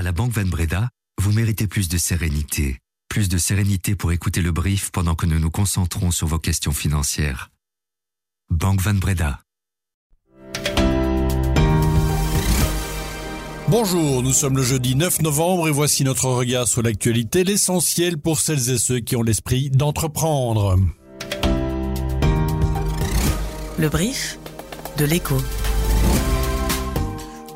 À la Banque Van Breda, vous méritez plus de sérénité. Plus de sérénité pour écouter le brief pendant que nous nous concentrons sur vos questions financières. Banque Van Breda. Bonjour, nous sommes le jeudi 9 novembre et voici notre regard sur l'actualité, l'essentiel pour celles et ceux qui ont l'esprit d'entreprendre. Le brief de l'écho.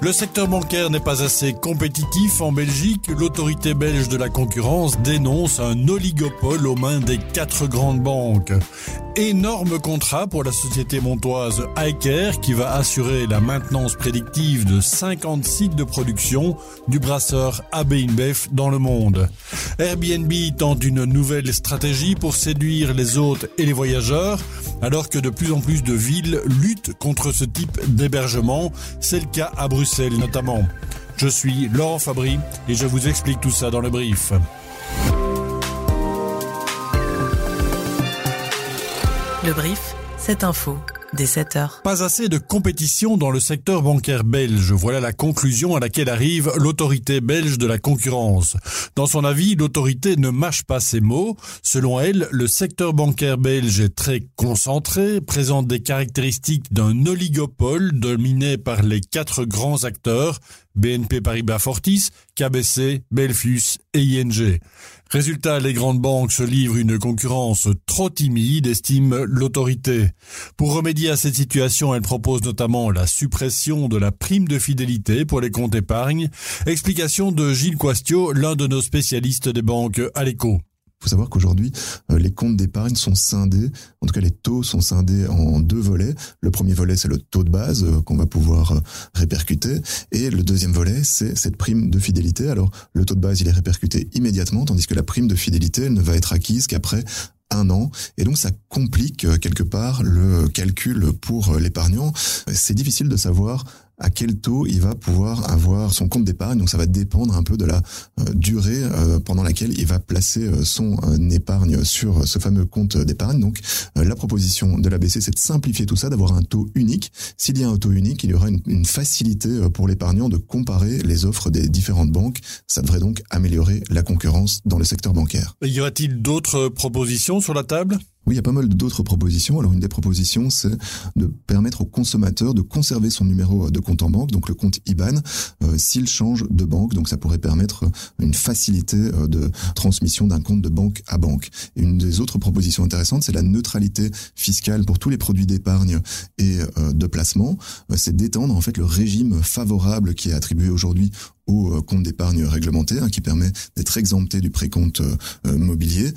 Le secteur bancaire n'est pas assez compétitif en Belgique. L'autorité belge de la concurrence dénonce un oligopole aux mains des quatre grandes banques. Énorme contrat pour la société montoise Iker qui va assurer la maintenance prédictive de 50 sites de production du brasseur AB InBev dans le monde. Airbnb tente une nouvelle stratégie pour séduire les hôtes et les voyageurs alors que de plus en plus de villes luttent contre ce type d'hébergement. C'est le cas à Bruxelles notamment. Je suis Laurent Fabry et je vous explique tout ça dans le brief. Le brief, cette info dès 7 heures. Pas assez de compétition dans le secteur bancaire belge. Voilà la conclusion à laquelle arrive l'autorité belge de la concurrence. Dans son avis, l'autorité ne mâche pas ses mots. Selon elle, le secteur bancaire belge est très concentré, présente des caractéristiques d'un oligopole dominé par les quatre grands acteurs BNP Paribas Fortis, KBC, Belfius et ING. Résultat, les grandes banques se livrent une concurrence trop timide, estime l'autorité. Pour remédier à cette situation, elle propose notamment la suppression de la prime de fidélité pour les comptes épargne. Explication de Gilles Quastio, l'un de nos spécialistes des banques à l'écho faut savoir qu'aujourd'hui, euh, les comptes d'épargne sont scindés, en tout cas les taux sont scindés en deux volets. Le premier volet, c'est le taux de base euh, qu'on va pouvoir euh, répercuter. Et le deuxième volet, c'est cette prime de fidélité. Alors, le taux de base, il est répercuté immédiatement, tandis que la prime de fidélité, elle ne va être acquise qu'après un an. Et donc ça complique quelque part le calcul pour l'épargnant. C'est difficile de savoir à quel taux il va pouvoir avoir son compte d'épargne. Donc ça va dépendre un peu de la euh, durée euh, pendant laquelle il va placer euh, son épargne sur ce fameux compte d'épargne. Donc la proposition de l'ABC, c'est de simplifier tout ça, d'avoir un taux unique. S'il y a un taux unique, il y aura une, une facilité pour l'épargnant de comparer les offres des différentes banques. Ça devrait donc améliorer la concurrence dans le secteur bancaire. Y aura-t-il d'autres propositions sur la table? Oui, il y a pas mal d'autres propositions. Alors une des propositions, c'est de permettre au consommateur de conserver son numéro de compte en banque, donc le compte IBAN, euh, s'il change de banque. Donc ça pourrait permettre une facilité euh, de transmission d'un compte de banque à banque. une des autres propositions intéressantes, c'est la neutralité fiscale pour tous les produits d'épargne et euh, de placement. c'est d'étendre en fait le régime favorable qui est attribué aujourd'hui au compte d'épargne réglementé, hein, qui permet d'être exempté du précompte euh, mobilier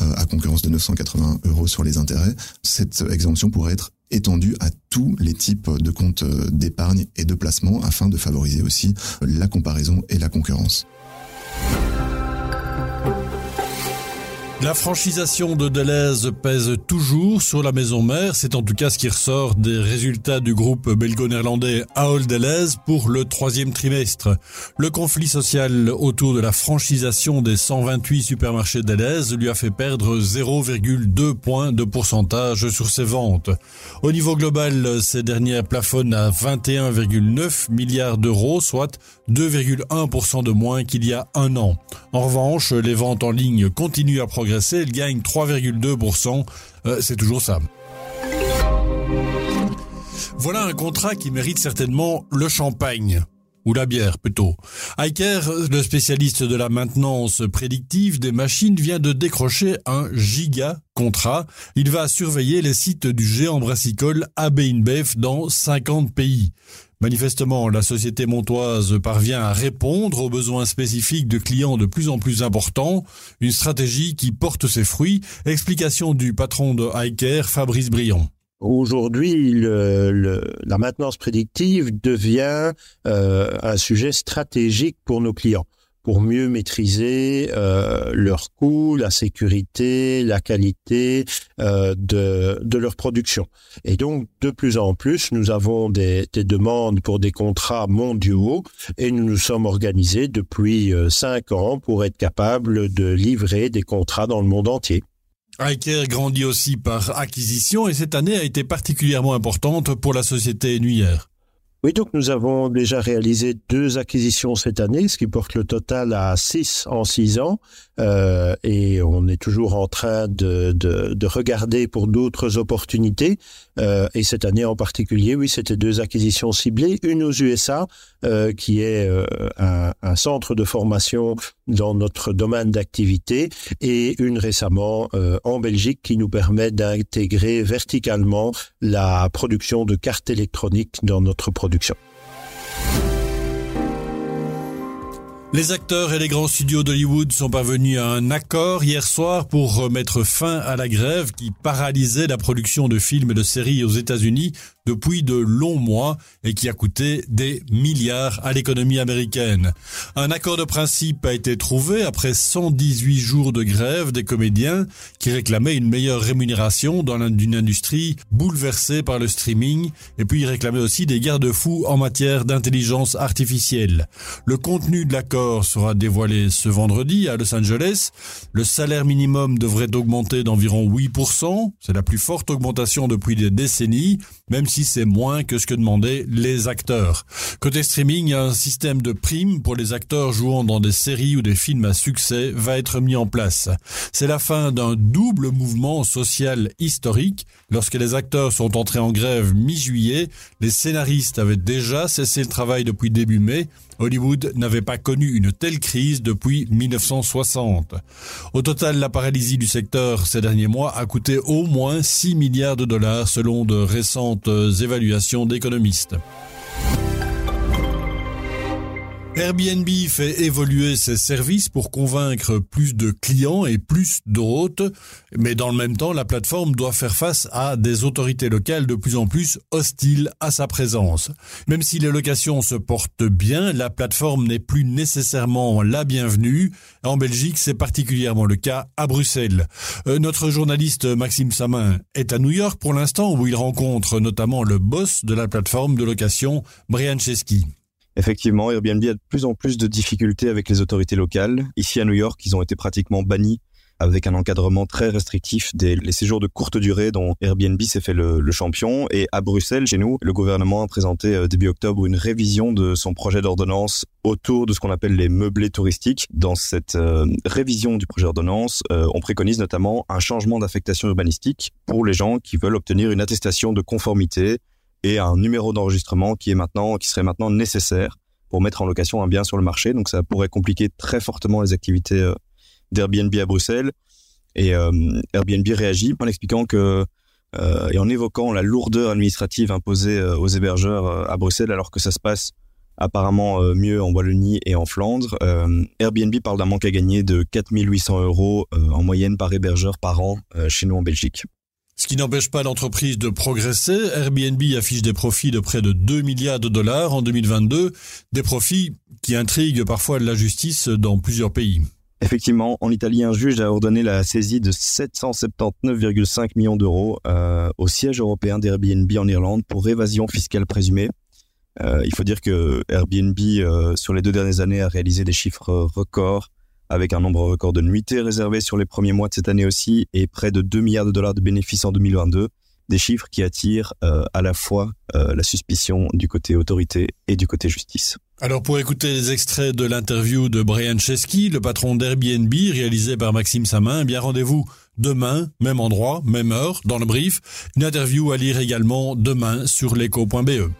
euh, à concurrence de 980 euros sur les intérêts. Cette exemption pourrait être étendue à tous les types de comptes euh, d'épargne et de placement afin de favoriser aussi la comparaison et la concurrence. La franchisation de Deleuze pèse toujours sur la maison mère. C'est en tout cas ce qui ressort des résultats du groupe belgo-néerlandais Ahold Deleuze pour le troisième trimestre. Le conflit social autour de la franchisation des 128 supermarchés Deleuze lui a fait perdre 0,2 points de pourcentage sur ses ventes. Au niveau global, ces dernières plafonnent à 21,9 milliards d'euros, soit 2,1% de moins qu'il y a un an. En revanche, les ventes en ligne continuent à progresser elle gagne 3,2%. Euh, c'est toujours ça. Voilà un contrat qui mérite certainement le champagne. Ou la bière, plutôt. Iker, le spécialiste de la maintenance prédictive des machines, vient de décrocher un giga contrat. Il va surveiller les sites du géant brassicole AB InBev dans 50 pays. Manifestement, la société montoise parvient à répondre aux besoins spécifiques de clients de plus en plus importants, une stratégie qui porte ses fruits. Explication du patron de iCare, Fabrice Briand. Aujourd'hui, la maintenance prédictive devient euh, un sujet stratégique pour nos clients pour mieux maîtriser euh, leurs coûts, la sécurité, la qualité euh, de, de leur production. Et donc, de plus en plus, nous avons des, des demandes pour des contrats mondiaux et nous nous sommes organisés depuis euh, cinq ans pour être capables de livrer des contrats dans le monde entier. Iker grandit aussi par acquisition et cette année a été particulièrement importante pour la société Nuyère. Oui, donc nous avons déjà réalisé deux acquisitions cette année, ce qui porte le total à six en six ans. Euh, et on est toujours en train de, de, de regarder pour d'autres opportunités. Euh, et cette année en particulier, oui, c'était deux acquisitions ciblées. Une aux USA, euh, qui est euh, un, un, centre de formation dans notre domaine d'activité, et une récemment euh, en Belgique qui nous permet d'intégrer verticalement la production de cartes électroniques dans notre production. Les acteurs et les grands studios d'Hollywood sont parvenus à un accord hier soir pour remettre fin à la grève qui paralysait la production de films et de séries aux États-Unis depuis de longs mois et qui a coûté des milliards à l'économie américaine. Un accord de principe a été trouvé après 118 jours de grève des comédiens qui réclamaient une meilleure rémunération dans une industrie bouleversée par le streaming et puis réclamaient aussi des garde-fous en matière d'intelligence artificielle. Le contenu de l'accord sera dévoilé ce vendredi à Los Angeles. Le salaire minimum devrait augmenter d'environ 8%. C'est la plus forte augmentation depuis des décennies, même c'est moins que ce que demandaient les acteurs. Côté streaming, un système de primes pour les acteurs jouant dans des séries ou des films à succès va être mis en place. C'est la fin d'un double mouvement social historique. Lorsque les acteurs sont entrés en grève mi-juillet, les scénaristes avaient déjà cessé le travail depuis début mai. Hollywood n'avait pas connu une telle crise depuis 1960. Au total, la paralysie du secteur ces derniers mois a coûté au moins 6 milliards de dollars selon de récentes évaluations d'économistes. Airbnb fait évoluer ses services pour convaincre plus de clients et plus d'hôtes, mais dans le même temps, la plateforme doit faire face à des autorités locales de plus en plus hostiles à sa présence. Même si les locations se portent bien, la plateforme n'est plus nécessairement la bienvenue. En Belgique, c'est particulièrement le cas à Bruxelles. Euh, notre journaliste Maxime Samin est à New York pour l'instant où il rencontre notamment le boss de la plateforme de location, Brian Chesky. Effectivement, Airbnb a de plus en plus de difficultés avec les autorités locales. Ici à New York, ils ont été pratiquement bannis avec un encadrement très restrictif des les séjours de courte durée dont Airbnb s'est fait le, champion. Et à Bruxelles, chez nous, le gouvernement a présenté euh, début octobre une révision de son projet d'ordonnance autour de ce qu'on appelle les meublés touristiques. Dans cette euh, révision du projet d'ordonnance, euh, on préconise notamment un changement d'affectation urbanistique pour les gens qui veulent obtenir une attestation de conformité et un numéro d'enregistrement qui est maintenant, qui serait maintenant nécessaire pour mettre en location un bien sur le marché. Donc ça pourrait compliquer très fortement les activités euh, d'Airbnb à Bruxelles. Et euh, Airbnb réagit en expliquant que euh, et en évoquant la lourdeur administrative imposée euh, aux hébergeurs euh, à Bruxelles alors que ça se passe apparemment euh, mieux en Wallonie et en Flandre. Airbnb parle d'un manque à gagner de 4800 euros en moyenne par hébergeur par an chez nous en Belgique. Ce qui n'empêche pas l'entreprise de progresser. Airbnb affiche des profits de près de 2 milliards de dollars en 2022, des profits qui intriguent parfois la justice dans plusieurs pays. Effectivement, en Italie, un juge a ordonné la saisie de 779,5 millions d'euros euh, au siège européen d'Airbnb en Irlande pour évasion fiscale présumée. Euh, il faut dire que Airbnb, euh, sur les deux dernières années, a réalisé des chiffres records avec un nombre record de nuitées réservées sur les premiers mois de cette année aussi et près de 2 milliards de dollars de bénéfices en 2022. Des chiffres qui attirent euh, à la fois euh, la suspicion du côté autorité et du côté justice. Alors pour écouter les extraits de l'interview de Brian Chesky, le patron d'Airbnb, réalisé par Maxime Samin, eh bien rendez-vous demain, même endroit, même heure, dans le brief. Une interview à lire également demain sur l'écho.be.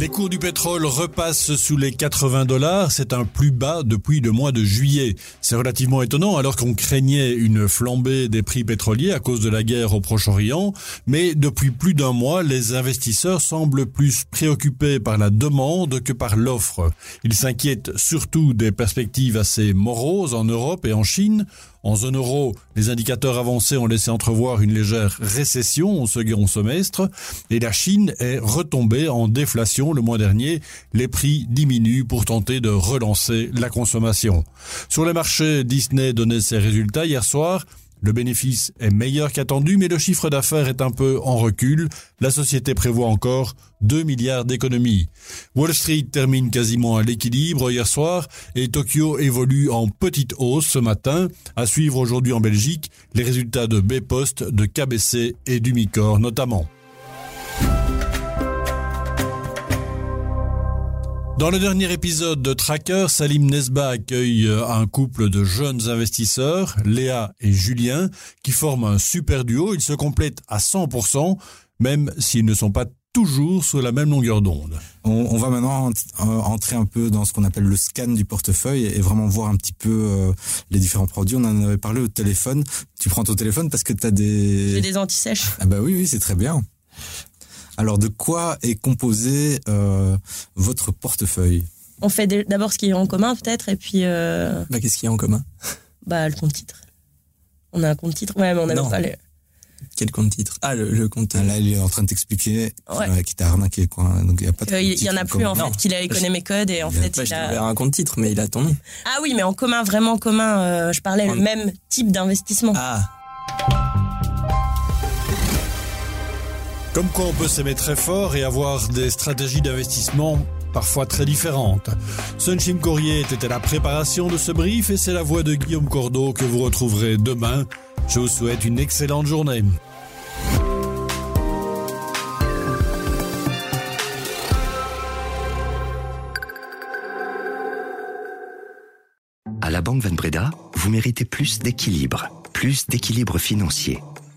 Les cours du pétrole repassent sous les 80 dollars. C'est un plus bas depuis le mois de juillet. C'est relativement étonnant alors qu'on craignait une flambée des prix pétroliers à cause de la guerre au Proche-Orient. Mais depuis plus d'un mois, les investisseurs semblent plus préoccupés par la demande que par l'offre. Ils s'inquiètent surtout des perspectives assez moroses en Europe et en Chine. En zone euro, les indicateurs avancés ont laissé entrevoir une légère récession au second semestre et la Chine est retombée en déflation le mois dernier. Les prix diminuent pour tenter de relancer la consommation. Sur les marchés, Disney donnait ses résultats hier soir. Le bénéfice est meilleur qu'attendu, mais le chiffre d'affaires est un peu en recul. La société prévoit encore 2 milliards d'économies. Wall Street termine quasiment à l'équilibre hier soir et Tokyo évolue en petite hausse ce matin. À suivre aujourd'hui en Belgique les résultats de B-Post, de KBC et du Micor notamment. Dans le dernier épisode de Tracker, Salim Nesba accueille euh, un couple de jeunes investisseurs, Léa et Julien, qui forment un super duo. Ils se complètent à 100%, même s'ils ne sont pas toujours sur la même longueur d'onde. On, va maintenant euh, entrer un peu dans ce qu'on appelle le scan du portefeuille et vraiment voir un petit peu euh, les différents produits. On en avait parlé au téléphone. Tu prends ton téléphone parce que tu as des... J'ai des anti-sèches. Ah bah oui, oui, c'est très bien. Alors, de quoi est composé euh, votre portefeuille? On fait d'abord ce qui est en commun, peut-être, et puis. Euh... Bah, qu'est-ce qu'il y a en commun? Bah, le compte titre. On a un compte titre, ouais, mais on a pas le. Quel compte titre? Ah, le, compte. Ah, là, il est en train de t'expliquer ouais. euh, qu'il t'a arnaqué, quoi. Donc, il y a pas de. Il y, en a plus, en fait, qu'il a connaît mes codes et en fait. il a un compte titre, mais il a ton nom. Ah oui, mais en commun, vraiment commun. Euh, je parlais le même type d'investissement. Ah. Comme quoi on peut s'aimer très fort et avoir des stratégies d'investissement parfois très différentes. Sunshim Courrier était à la préparation de ce brief et c'est la voix de Guillaume Cordeau que vous retrouverez demain. Je vous souhaite une excellente journée. À la Banque Van Breda, vous méritez plus d'équilibre, plus d'équilibre financier